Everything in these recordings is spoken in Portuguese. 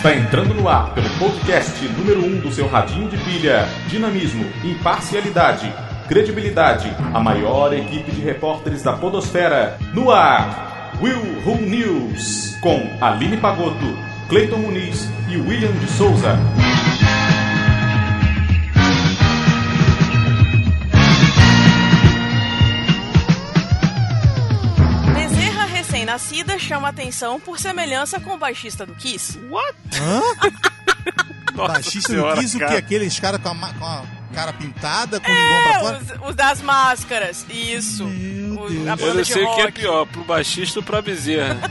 Está entrando no ar pelo podcast número 1 um do seu radinho de pilha. Dinamismo, imparcialidade, credibilidade. A maior equipe de repórteres da podosfera. No ar, Will Who News. Com Aline Pagoto, Cleiton Muniz e William de Souza. Recém-nascida chama atenção por semelhança com o baixista do Kiss. What? Hã? Nossa Baixista senhora, do Kiss, o que? cara. Aqueles caras com, com a cara pintada, com o linguão pra É, fora? os, os das máscaras, isso. Meu O- Eu não sei o que é pior, pro baixista ou pra bezerra.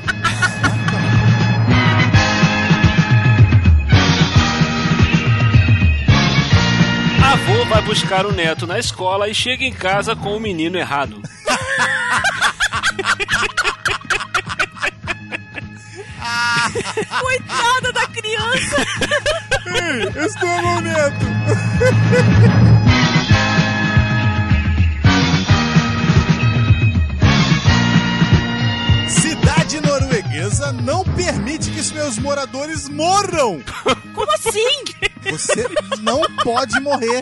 Avô vai buscar o neto na escola e chega em casa com o menino errado. Coitada da criança! Ei, é meu neto! Cidade norueguesa não permite que seus moradores morram! Como assim? Você não pode morrer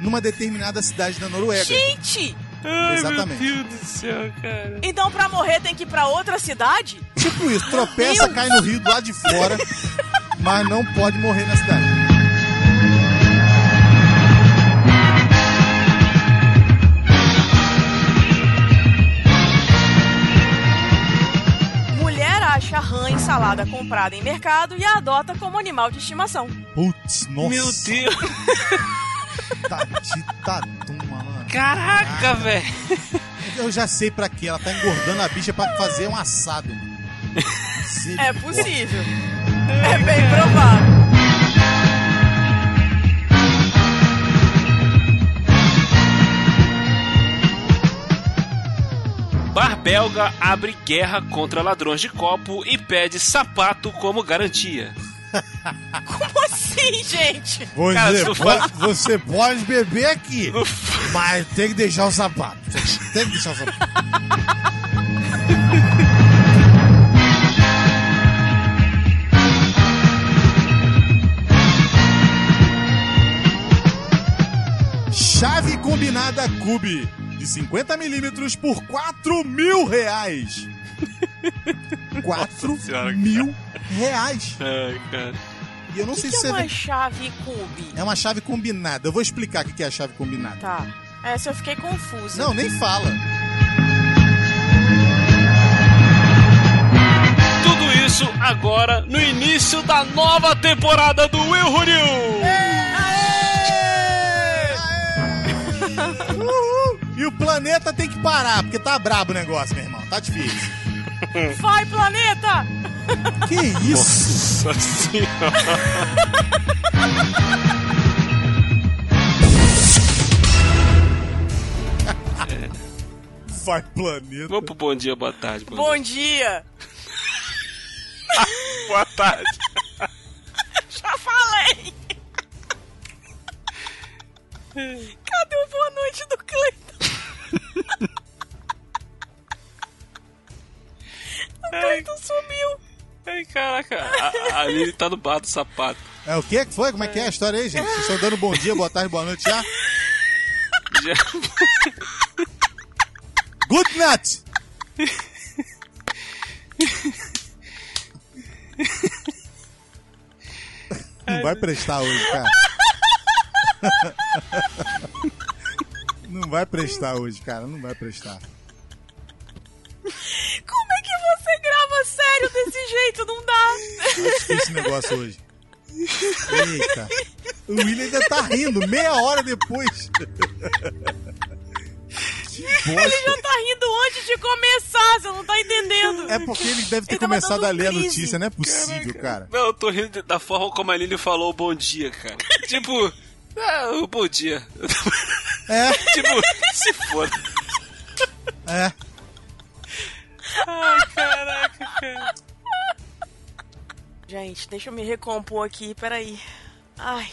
numa determinada cidade da Noruega. Gente! Ai, Exatamente. Meu Deus do céu, cara. Então pra morrer tem que ir pra outra cidade? Tipo isso, tropeça, cai no rio do lado de fora, mas não pode morrer na cidade. Mulher acha rã em salada comprada em mercado e a adota como animal de estimação. Putz, nossa. Meu Deus. Tatum, mano. Caraca, velho. Eu já sei pra quê. Ela tá engordando a bicha pra fazer um assado. É possível. É bem provável. Bar belga abre guerra contra ladrões de copo e pede sapato como garantia. Como assim, gente? Você, Cara, pode, você pode beber aqui, mas tem que deixar o sapato. Tem que deixar o sapato. Chave combinada Cube de 50 milímetros por 4 mil reais. 4 Nossa senhora, mil reais. Ai, cara. E eu não O que, sei que se é você uma chave cube? é uma chave combinada. Eu vou explicar o que é a chave combinada. Tá. Essa eu fiquei confusa. Não, nem fala. Tudo isso agora no início da nova temporada do Will Who. E o planeta tem que parar, porque tá brabo o negócio, meu irmão. Tá difícil. Vai, planeta! Que isso? Nossa senhora. Vai, planeta. Vamos pro bom dia, boa tarde. Bom, Bom dia! dia. Boa tarde. Já falei! Cadê o boa noite do Cleiton? Cleiton sumiu. Ai, caraca. A, a Aline tá no bar do sapato. É o que que foi? Como é que é a história aí, gente? Vocês estão dando bom dia, boa tarde, boa noite já? Já... Good night! Não vai prestar hoje, cara. Não vai prestar hoje, cara. Não vai prestar. Jeito? Não dá. Tá difícil esse negócio hoje. Eita. O William ainda tá rindo, meia hora depois. Ele já tá rindo antes de começar, você não tá entendendo. É porque ele deve ter Ele começado a ler a crise. notícia, não é possível, cara. Não, eu tô rindo da forma como a Aline falou bom dia, cara. tipo, ah, o bom dia. É, tipo, se foda. é. Gente, deixa eu me recompor aqui, peraí. Ai.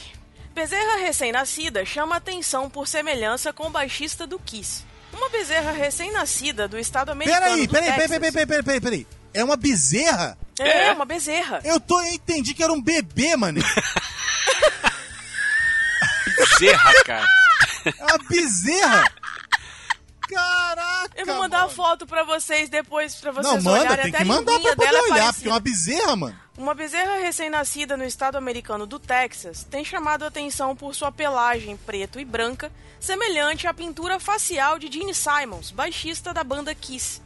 Bezerra recém-nascida chama atenção por semelhança com o baixista do Kiss. Uma bezerra recém-nascida do estado americano Peraí, do peraí, peraí, Texas. peraí, peraí, peraí, peraí, peraí. É uma bezerra? É, É. uma bezerra. Eu, tô, eu entendi que era um bebê, mano. Bezerra, cara. É uma bezerra. Caraca, Eu vou mandar a mano. foto pra vocês depois, pra vocês Não, manda, olharem. tem Até que a mandar pra poder olhar, parecida. porque é uma bezerra, mano. Uma bezerra recém-nascida no estado americano do Texas tem chamado a atenção por sua pelagem preto e branca, semelhante à pintura facial de Gene Simons, baixista da banda Kiss.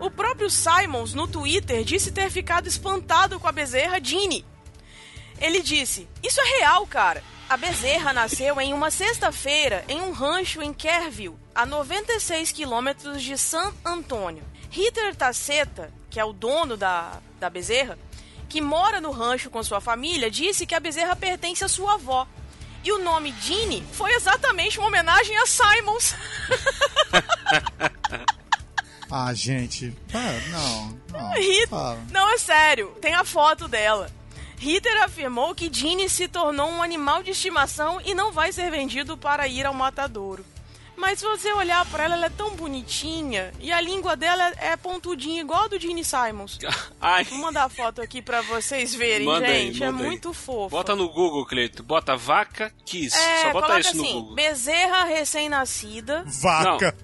O próprio Simons, no Twitter, disse ter ficado espantado com a bezerra Gene. Ele disse: Isso é real, cara. A bezerra nasceu em uma sexta-feira em um rancho em Kerrville, a 96 quilômetros de San Antônio. Ritter Taceta, que é o dono da, da bezerra, que mora no rancho com sua família, disse que a bezerra pertence à sua avó. E o nome Ginny foi exatamente uma homenagem a Simons. Ah, gente. Ah, não, não. Fala. Não, é sério, tem a foto dela. Ritter afirmou que Ginny se tornou um animal de estimação e não vai ser vendido para ir ao matadouro. Mas se você olhar pra ela, ela é tão bonitinha e a língua dela é pontudinha, igual a do Gene Simons. Ai. Vou mandar a foto aqui pra vocês verem, Manda aí, gente. é manda aí. muito fofo. Bota no Google, Cleito. Bota vaca Kiss. É, Só bota isso no assim, Google. bezerra recém-nascida. Vaca.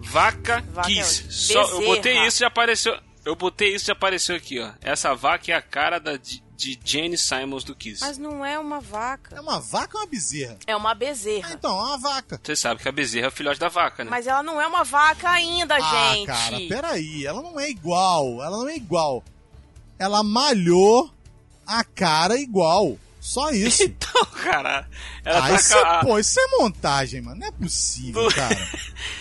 Vaca, Vaca é Kiss. onde? Só, eu botei isso e apareceu. Eu botei isso e apareceu aqui, ó. Essa vaca é a cara da, de, Jane Simons do Kiss. Mas não é uma vaca. É uma vaca ou uma bezerra? É uma Ah, bezerra. então, é uma vaca. Você sabe que a bezerra é o filhote da vaca, né? Mas ela não é uma vaca ainda, Ah, gente. cara, peraí. Ela não é igual. Ela não é igual. Ela malhou a cara igual. Só isso. Então, cara, ela ah, tá é, a- pô, isso é montagem, mano. Não é possível, Do- cara.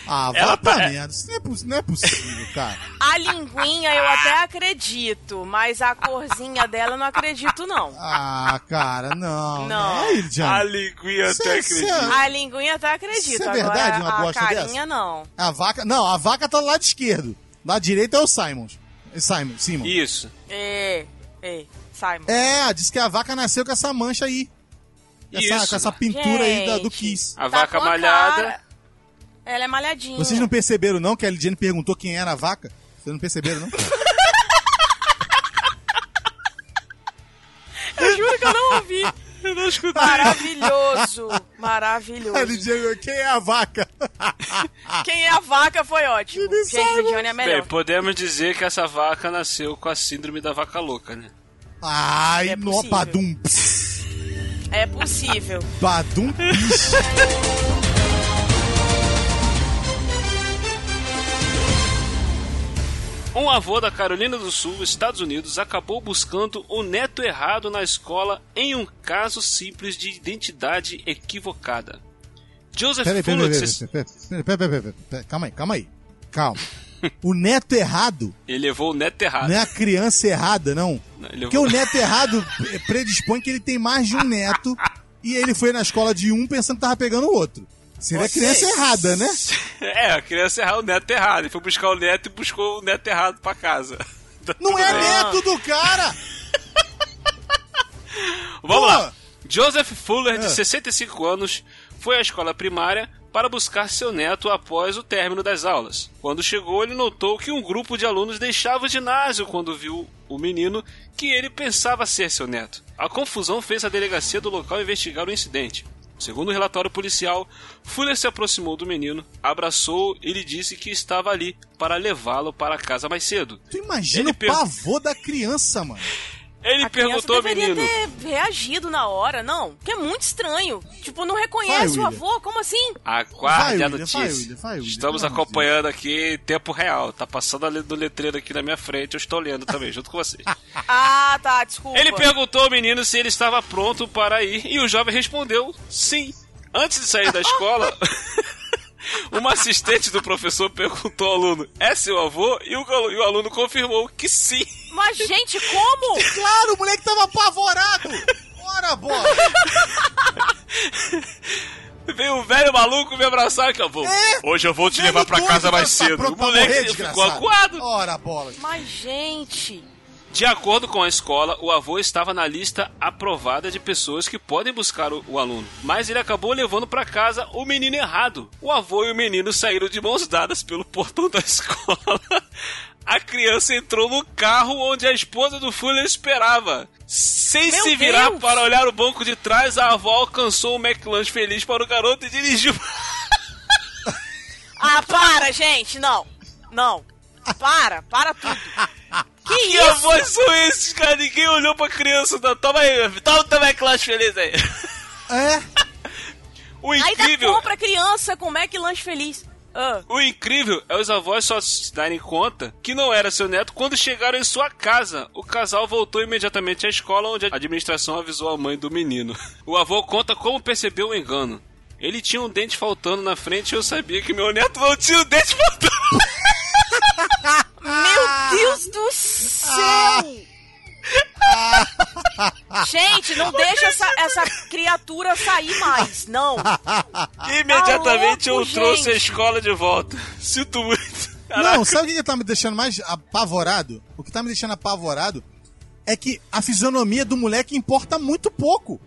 Ah, Ela pra tá- merda. Isso não é, não é possível, cara. A linguinha eu até acredito, mas a corzinha dela eu não acredito, não. Ah, cara, não. Não. É, a linguinha Cê- até cê- acredito. A linguinha até acredito. Isso é verdade, Agora, uma a bosta carinha dessa? não. A vaca. Não, a vaca tá do lado esquerdo. Lado direito é o Simons. É Simon, Simon. Isso. É, é, Simon. É, diz que a vaca nasceu com essa mancha aí. Essa, Isso. com essa pintura aí da- do Gente. Kiss. A Tá vaca a malhada. cara- Ela é malhadinha. Vocês não perceberam, não, que a Lidiane perguntou quem era a vaca? Vocês não perceberam, não? Eu juro que eu não ouvi. Eu não escutei. Maravilhoso. a Maravilhoso. Lidiane, quem é a vaca? Quem é a vaca foi ótimo. Gente. Lidiane é melhor. Bem, podemos dizer que essa vaca nasceu com a síndrome da vaca louca, né? Ai, É no badum. É possível. Badum. Um avô da Carolina do Sul, Estados Unidos, acabou buscando o neto errado na escola em um caso simples de identidade equivocada. Joseph Peraí, peraí, Fuller, peraí, se- peraí, peraí, peraí, peraí, peraí, peraí, calma aí, calma aí. Calma. O neto errado ele levou o neto errado. não é a criança errada, não. Não, Porque o neto errado predispõe que ele tem mais de um neto e ele foi na escola de um pensando que tava pegando o outro. Seria a criança errada, né? É, a criança errou o neto errado. Ele foi buscar o neto e buscou o neto errado pra casa. Não é neto do cara! Vamos Pô! lá. Joseph Fuller, de É. 65 anos, foi à escola primária para buscar seu neto após o término das aulas. Quando chegou, ele notou que um grupo de alunos deixava o ginásio quando viu o menino que ele pensava ser seu neto. A confusão fez a delegacia do local investigar o incidente. Segundo o relatório policial, Fuller se aproximou do menino, abraçou e lhe disse que estava ali para levá-lo para casa mais cedo. Tu imagina Ele o per- pavor da criança, mano. Ele A perguntou deveria menino. ter reagido na hora, não? Porque é muito estranho. Tipo, não Vai, reconhece o William. avô, como assim? Aguarde Vai, a notícia. vai, William, vai, William, Estamos acompanhando aqui em tempo real. Tá passando ali do letreiro aqui na minha frente. Eu estou lendo também, junto com vocês. Ah, tá, desculpa. Ele perguntou ao menino se ele estava pronto para ir e o jovem respondeu sim. Antes de sair da escola, uma assistente do professor perguntou ao aluno: É seu avô? E o, e o aluno confirmou que sim. Mas, gente, como? Claro, o moleque tava apavorado! Ora, bola! Veio um velho maluco me abraçar que eu vou. É? Hoje eu vou te Velho levar pra casa mais cedo. O moleque morrer, ficou acuado. Ora, bola! Mas, gente... De acordo com a escola, o avô estava na lista aprovada de pessoas que podem buscar o, o aluno, mas ele acabou levando para casa o menino errado. O avô e o menino saíram de mãos dadas pelo portão da escola. a criança entrou no carro onde a esposa do Fuller esperava. Sem Meu se virar Deus! para olhar o banco de trás, a avó alcançou o McLanche feliz para o garoto e dirigiu. Ah, para, gente, não. Não. Para, para tudo. Que Que isso? avós são esses, cara? Ninguém olhou pra criança. Não. Toma aí. Toma o teu McLanche feliz aí. É, O Ainda incrível. compra criança com Mac Lanche feliz. Ah, O incrível é os avós só se darem conta que não era seu neto quando chegaram em sua casa. O casal voltou imediatamente à escola, onde a administração avisou a mãe do menino. O avô conta como percebeu o engano. Ele tinha um dente faltando na frente e eu sabia que meu neto não tinha o dente faltando. Meu Deus do céu! Gente, não deixa essa, essa criatura sair mais, não. Imediatamente Tá eu louco, trouxe a gente. escola de volta. Sinto muito. Não, sabe o que tá me deixando mais apavorado? O que tá me deixando apavorado é que a fisionomia do moleque importa muito pouco.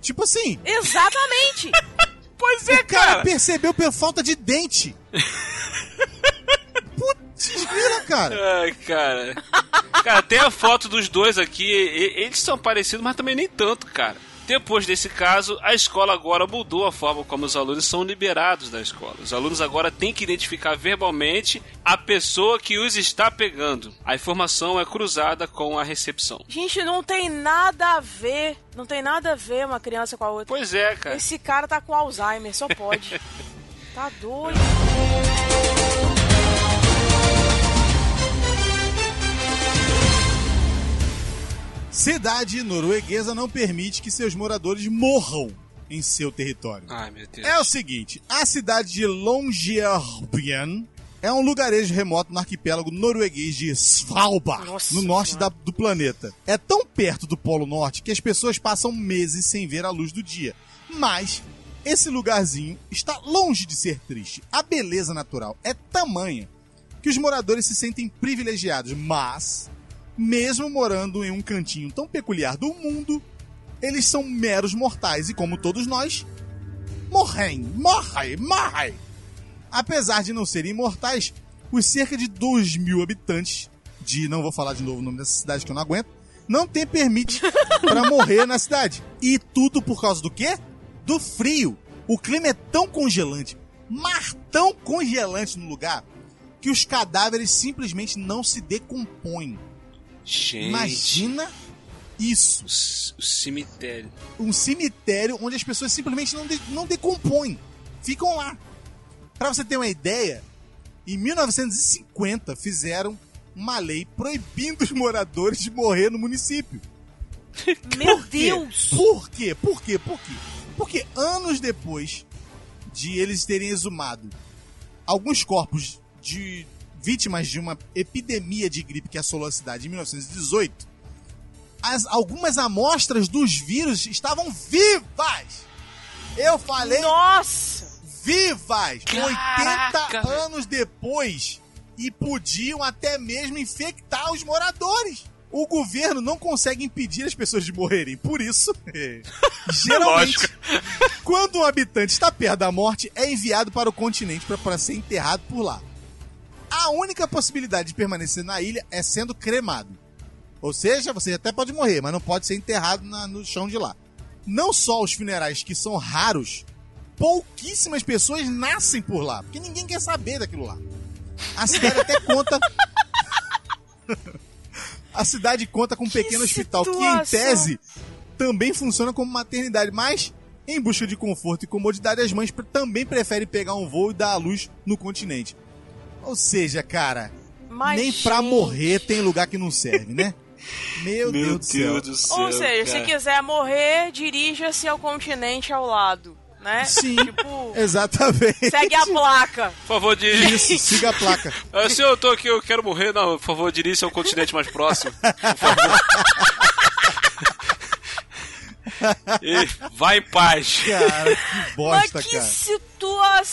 Tipo assim, Exatamente. Pois é, o cara cara. percebeu por falta de dente. Cara. Ai, cara. Cara, tem a foto dos dois aqui. e- Eles são parecidos, mas também nem tanto, cara. Depois desse caso, a escola agora mudou a forma como os alunos são liberados da escola. Os alunos agora têm que identificar verbalmente a pessoa que os está pegando. A informação é cruzada com a recepção. Gente, não tem nada a ver. Não tem nada a ver uma criança com a outra. Pois é, cara. Esse cara tá com Alzheimer, só pode. Tá doido. Cidade norueguesa não permite que seus moradores morram em seu território. Ai, meu Deus. É o seguinte, a cidade de Longyearbyen é um lugarejo remoto no arquipélago norueguês de Svalbard, Nossa no norte da- do planeta. É tão perto do Polo Norte que as pessoas passam meses sem ver a luz do dia. Mas esse lugarzinho está longe de ser triste. A beleza natural é tamanha que os moradores se sentem privilegiados, mas mesmo morando em um cantinho tão peculiar do mundo, eles são meros mortais e como todos nós, morrem, morrem, morrem. Apesar de não serem imortais, os cerca de 2 mil habitantes de, não vou falar de novo o nome dessa cidade que eu não aguento, não tem permite pra morrer na cidade. E tudo por causa do quê? Do frio. O clima é tão congelante, mas tão congelante no lugar, que os cadáveres simplesmente não se decompõem. Gente. Imagina isso O, cemitério. um cemitério onde as pessoas simplesmente não, de- não decompõem. Ficam lá. Pra você ter uma ideia, em 1950 fizeram uma lei proibindo os moradores de morrer no município. Meu Por? Deus! Por quê? Por quê? Por quê? Porque anos depois de eles terem exumado alguns corpos de vítimas de uma epidemia de gripe que assolou a cidade em 1918, as, algumas amostras dos vírus estavam vivas! Eu falei Nossa! vivas! Caraca, 80 anos depois! E podiam até mesmo infectar os moradores! O governo não consegue impedir as pessoas de morrerem. Por isso, geralmente, Lógico. quando um habitante está perto da morte, é enviado para o continente para- para ser enterrado por lá. A única possibilidade de permanecer na ilha é sendo cremado. Ou seja, você até pode morrer, mas não pode ser enterrado na- no chão de lá. Não só os funerais que são raros, pouquíssimas pessoas nascem por lá, porque ninguém quer saber daquilo lá. A cidade até conta. A cidade conta com um pequeno hospital que, em situação. tese, também funciona como maternidade, mas em busca de conforto e comodidade, as mães também preferem pegar um voo e dar à luz no continente. Ou seja, cara, Mas, nem pra gente, morrer tem lugar que não serve, né? Meu, Meu Deus do céu. do céu. Ou seja, se cara. quiser morrer, dirija-se ao continente ao lado, né? Sim. Tipo, Exatamente. segue a placa. Por favor, dirija. Isso, siga a placa. Ah, se eu tô aqui, eu quero morrer, não, por favor, dirija ao continente mais próximo. Por favor. e vai em paz. Cara, que bosta, Mas que cara. situação,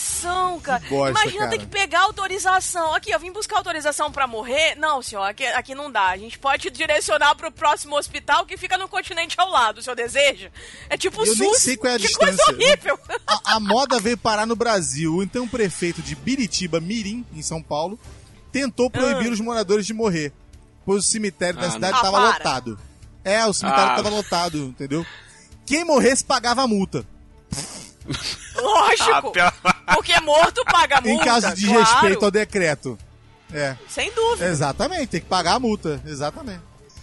cara. Que bosta, Imagina cara. ter que pegar autorização. Aqui, eu vim buscar autorização pra morrer. Não, senhor, aqui, aqui não dá. A gente pode te direcionar pro próximo hospital que fica no continente ao lado, o senhor deseja? É tipo Eu SUS. nem sei qual é a que distância. coisa horrível. A, a moda veio parar no Brasil. Então, o prefeito de Biritiba, Mirim, em São Paulo, tentou proibir Ah. os moradores de morrer, pois o cemitério da Ah, cidade não. estava Ah, para. lotado. É, o cemitério Ah. estava lotado, entendeu? Quem morresse pagava a multa. Lógico! Ah, pela- Porque morto paga multa. em caso de claro. respeito ao decreto. É, Sem dúvida. exatamente, tem que pagar a multa, exatamente.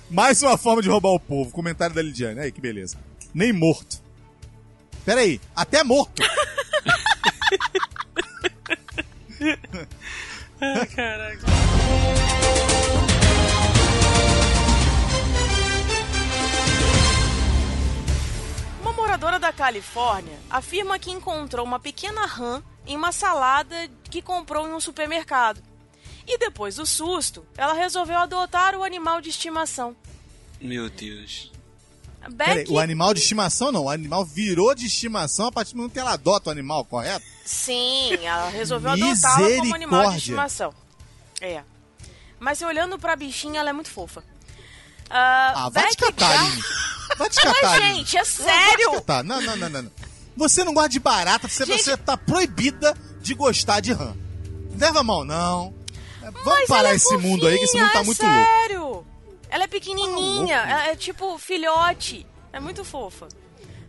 Mais uma forma de roubar o povo. Comentário da Lidiane. Aí, que beleza. Nem morto. Pera aí, até morto. Caraca. Moradora da Califórnia afirma que encontrou uma pequena rã em uma salada que comprou em um supermercado. E depois do susto, ela resolveu adotar o animal de estimação. Meu Deus. Pera aí, Becky, o animal de estimação não. O animal virou de estimação a partir do momento que ela adota o animal, correto? sim, ela resolveu adotá-la como animal de estimação. É. Mas olhando pra bichinha, ela é muito fofa. Ah, Ah, vai te catar, Gar-. Vai te catar, Mas, gente, é sério! Não, não, não, não. não. Você não gosta de barata, você, Gente- você tá proibida de gostar de rã. Leva a mão, não. É, Vamos Mas parar ela é esse mundo aí, que esse mundo tá fofinha, muito é louco. sério. Ela é pequenininha, Tá louco. ela é tipo filhote. É muito fofa.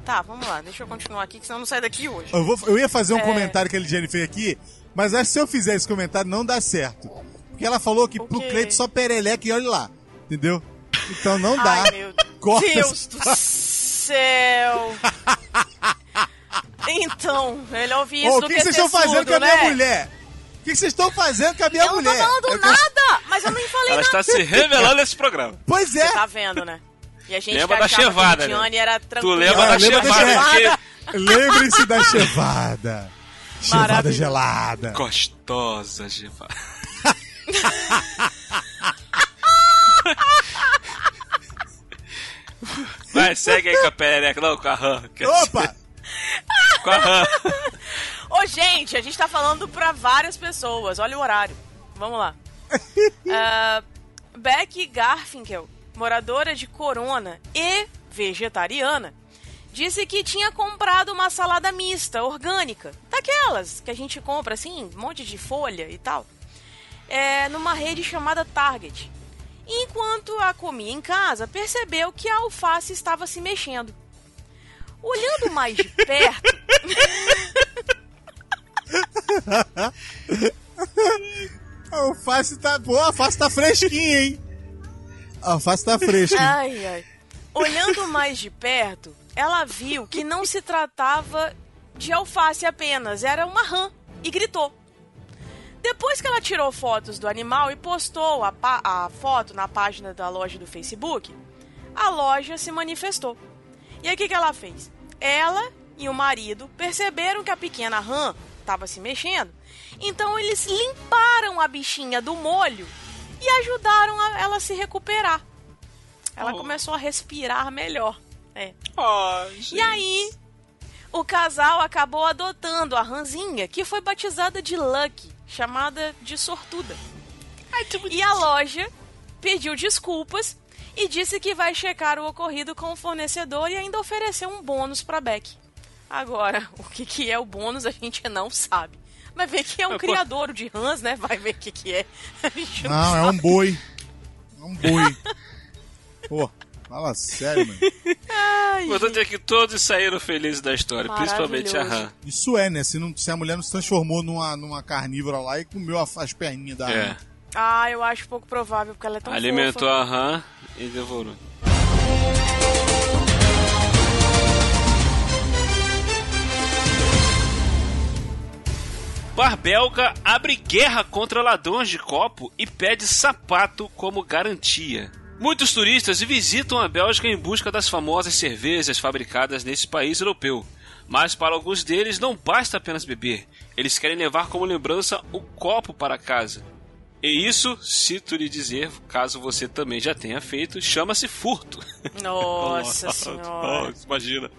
Tá, vamos lá, deixa eu continuar aqui, que senão eu não sai daqui hoje. Eu, vou- eu ia fazer um É. comentário que a Lidiane fez aqui, mas acho que se eu fizer esse comentário não dá certo. Porque ela falou que O pro? Cleito só pereleca e olha lá. Entendeu? Então não dá. Ai, meu Corta Deus essa do céu. Então, melhor ouvir Ô, isso o do que, que que vocês estão fazendo surdo, com a minha né? mulher? O que vocês estão fazendo com a minha Eu não tô mulher? falando Eu nada, mas eu nem falei Ela nada. está se revelando nesse programa. Pois é. Tá vendo, né? E a gente Lembra que da chevada, que a Lidiane né? era Tu tranquila. lembra Ah, da lembra da chevada? chevada. Porque Lembre-se da chevada. Chevada gelada. gostosa, chevada. Vai, segue aí com a perereca, não, com a rã. quer dizer, Opa! Com a rã. Ô, gente, a gente tá falando pra várias pessoas. Olha o horário. Vamos lá. Ah, Becky Garfinkel, moradora de Corona e vegetariana, disse que tinha comprado uma salada mista, orgânica. Daquelas que a gente compra, assim, um monte de folha e tal. É, numa rede chamada Target. Enquanto a comia em casa, percebeu que a alface estava se mexendo. Olhando mais de perto, A alface tá. Pô, a alface tá fresquinha, hein? A alface tá fresca. Ai, ai. Olhando mais de perto, ela viu que não se tratava de alface apenas, era uma rã e gritou. Depois que ela tirou fotos do animal e postou a, a foto na página da loja do Facebook, a loja se manifestou. E aí o que, que ela fez? Ela e o marido perceberam que a pequena rã estava se mexendo, então eles limparam a bichinha do molho e ajudaram a ela a se recuperar. Ela Oh. começou a respirar melhor. É. Oh, E aí, o casal acabou adotando a ranzinha, que foi batizada de Lucky, chamada de sortuda. E a loja pediu desculpas e disse que vai checar o ocorrido com o fornecedor e ainda ofereceu um bônus para Beck. Agora, o que, que é o bônus a gente não sabe. Vai ver que é um Mas, pô- criador de rãs, né? Vai ver o que, que é. A gente não Não, é um boi. É um boi. Pô, fala sério, mano. Ai, Vou dizer que todos saíram felizes da história, principalmente a rã. Isso é, né? Se, não, se a mulher não se transformou numa, numa carnívora lá e comeu a- as perninhas da. É. Ah, eu acho pouco provável, porque ela é tão Alimentou fofa. a rã e devorou. Bar belga abre guerra contra ladrões de copo e pede sapato como garantia. Muitos turistas visitam a Bélgica em busca das famosas cervejas fabricadas nesse país europeu. Mas para alguns deles não basta apenas beber, eles querem levar como lembrança o copo para casa. E isso, cito lhe dizer, caso você também já tenha feito, chama-se furto. Nossa senhora. Nossa, imagina.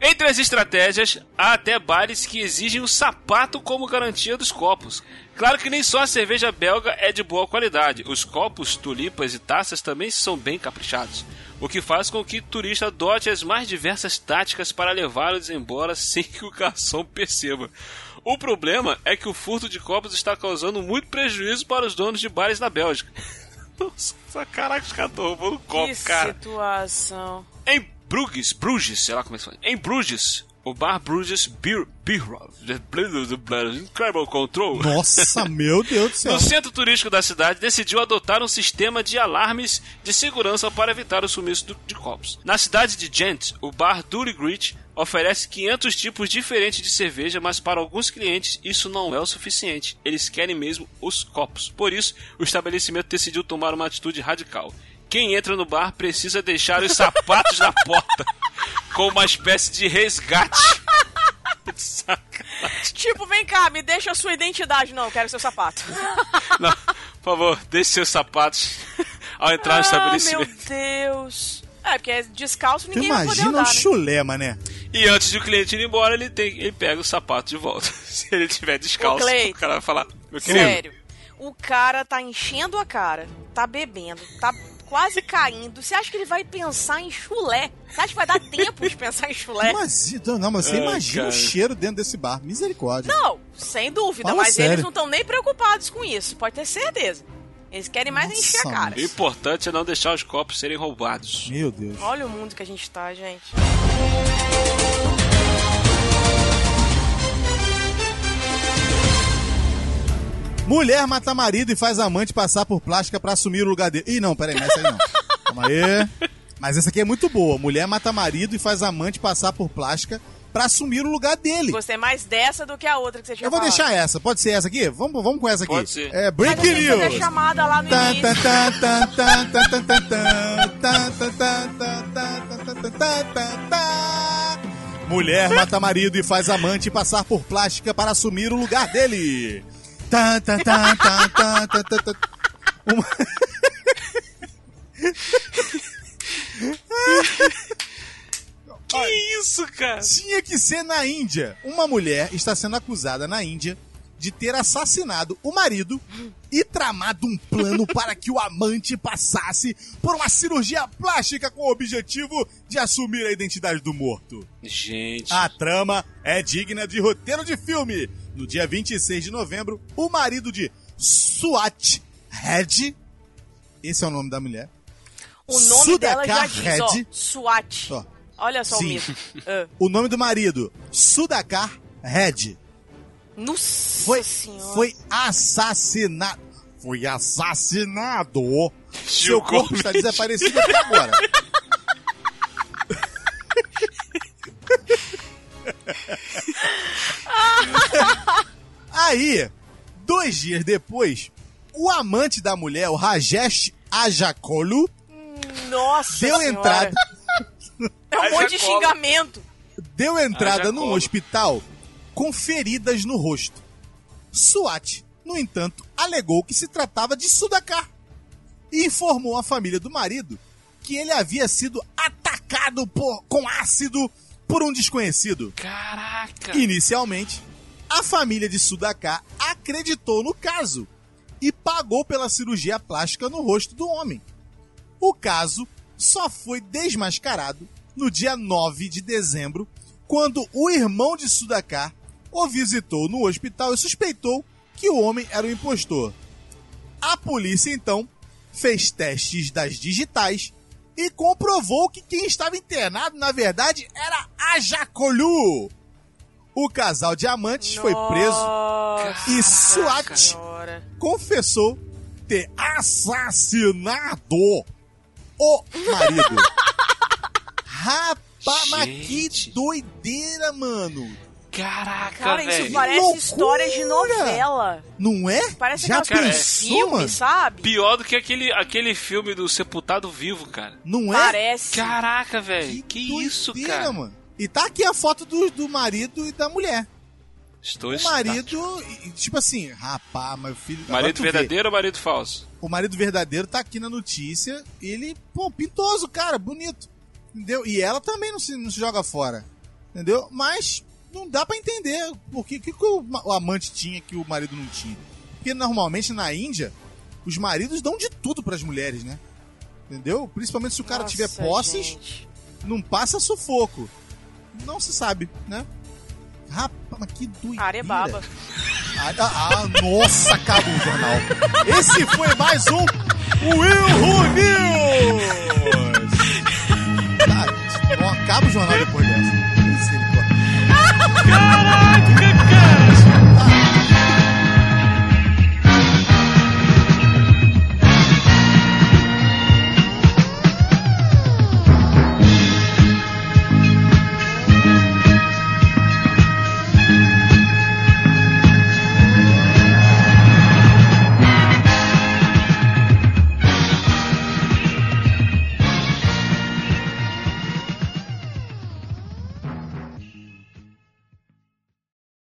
Entre as estratégias, há até bares que exigem o sapato como garantia dos copos. Claro que nem só a cerveja belga é de boa qualidade. Os copos, tulipas e taças também são bem caprichados. o que faz com que o turista adote as mais diversas táticas para levá-los embora sem que o garçom perceba. O problema é que o furto de copos está causando muito prejuízo para os donos de bares na Bélgica. Nossa, caraca, os caras estão roubando copo, que cara. situação. Em Bruges, Bruges, sei lá como é que fala. Em Bruges, o bar Bruges Beer, Beer, Incredible Control. Nossa, meu Deus do céu. No centro turístico da cidade, decidiu adotar um sistema de alarmes de segurança para evitar o sumiço de copos. Na cidade de Gent, o bar Duty Grit oferece 500 tipos diferentes de cerveja, mas para alguns clientes isso não é o suficiente. Eles querem mesmo os copos. Por isso, o estabelecimento decidiu tomar uma atitude radical. Quem entra no bar precisa deixar os sapatos na porta, com uma espécie de resgate. Sacanagem. Tipo, vem cá, me deixa a sua identidade. Não, eu quero seu sapato. Não, por favor, deixe seus sapatos ao entrar no ah, meu estabelecimento. Deus. É, porque descalço Tu ninguém vai poder imagina andar, um né? chulé, mané. E antes de o cliente ir embora, ele, tem, ele pega o sapato de volta. Se ele tiver descalço, Cleito, o cara vai falar: Meu querido, Sério. O cara tá enchendo a cara, tá bebendo, tá quase caindo. Você acha que ele vai pensar em chulé? Você acha que vai dar tempo de pensar em chulé? Mas, não, mas você Ai, imagina cara. o cheiro dentro desse bar. Misericórdia. Não, sem dúvida, Fala mas sério. eles não estão nem preocupados com isso, pode ter certeza. Eles querem mais Nossa, encher a cara. o importante é não deixar os copos serem roubados. Meu Deus. Olha o mundo que a gente tá, gente. Mulher mata marido e faz amante passar por plástica para assumir o lugar dele. Ih, não, peraí, essa aí não. Calma aí. Mas essa aqui é muito boa. Mulher mata marido e faz amante passar por plástica para assumir o lugar dele. Você é mais dessa do que a outra que você tinha Eu vou falado. deixar essa. Pode ser essa aqui? Vamos, vamos com essa aqui. Pode ser. É Breaking News. Fazer chamada lá no Mulher mata marido e faz amante passar por plástica para assumir o lugar dele. Tan, tan, tan, tan, tan, tan, tan, tan. Uma- Que isso, cara? Tinha que ser na Índia. Uma mulher está sendo acusada na Índia de ter assassinado o marido e tramado um plano para que o amante passasse por uma cirurgia plástica com o objetivo de assumir a identidade do morto. Gente. A trama é digna de roteiro de filme. No dia 26 de novembro, o marido de Swat Red, esse é o nome da mulher, O nome dela já Sudakar diz, ó, Red. SWAT. Ó, Olha só Sim. o mito. Ah. o nome do marido, Sudakar Red. Nossa foi, senhora. foi assassinado. Foi assassinado. Seu corpo está desaparecido até agora. Aí, dois dias depois, o amante da mulher, o Rajesh Ajakolu, Nossa deu senhora. entrada, É um monte de xingamento. deu entrada Haja num hospital com feridas no rosto. Swat, no entanto, alegou que se tratava de Sudakar e informou a família do marido que ele havia sido atacado por- com ácido por um desconhecido. Caraca. Inicialmente, a família de Sudakar acreditou no caso e pagou pela cirurgia plástica no rosto do homem. O caso só foi desmascarado no dia 9 de dezembro, quando o irmão de Sudakar o visitou no hospital e suspeitou que o homem era o impostor. A polícia então fez testes das digitais e comprovou que quem estava internado, na verdade, era Ajakolu. O casal de amantes foi preso Nossa e SWAT senhora. confessou ter assassinado o marido. Rapaz, mas que doideira, mano. Caraca, Cara, velho. isso parece loucura! história de novela. Não é? Parece Já pensou, filme, mano? sabe? Pior do que aquele, aquele filme do Sepultado Vivo, cara. Não é? Parece. Caraca, velho. Que, isso, doideira, cara? mano. E tá aqui a foto do, do marido e da mulher. Estou O marido, e- tipo assim, rapaz, meu filho. Marido tu vê. verdadeiro ou marido falso? O marido verdadeiro tá aqui na notícia. Ele, pô, pintoso, cara, bonito. Entendeu? E ela também não se, não se joga fora. Entendeu? Mas não dá pra entender o que, que, que o, o amante tinha que o marido não tinha. Porque normalmente na Índia, os maridos dão de tudo pras mulheres, né? Entendeu? Principalmente se o cara Nossa, tiver posses, gente. não passa sufoco. Não se sabe, né? Rapaz, mas que doideira. Arebaba. Ah, ah, nossa, acabou o jornal. Esse foi mais um Will News! Tá, acaba o jornal depois dessa. Misericórdia.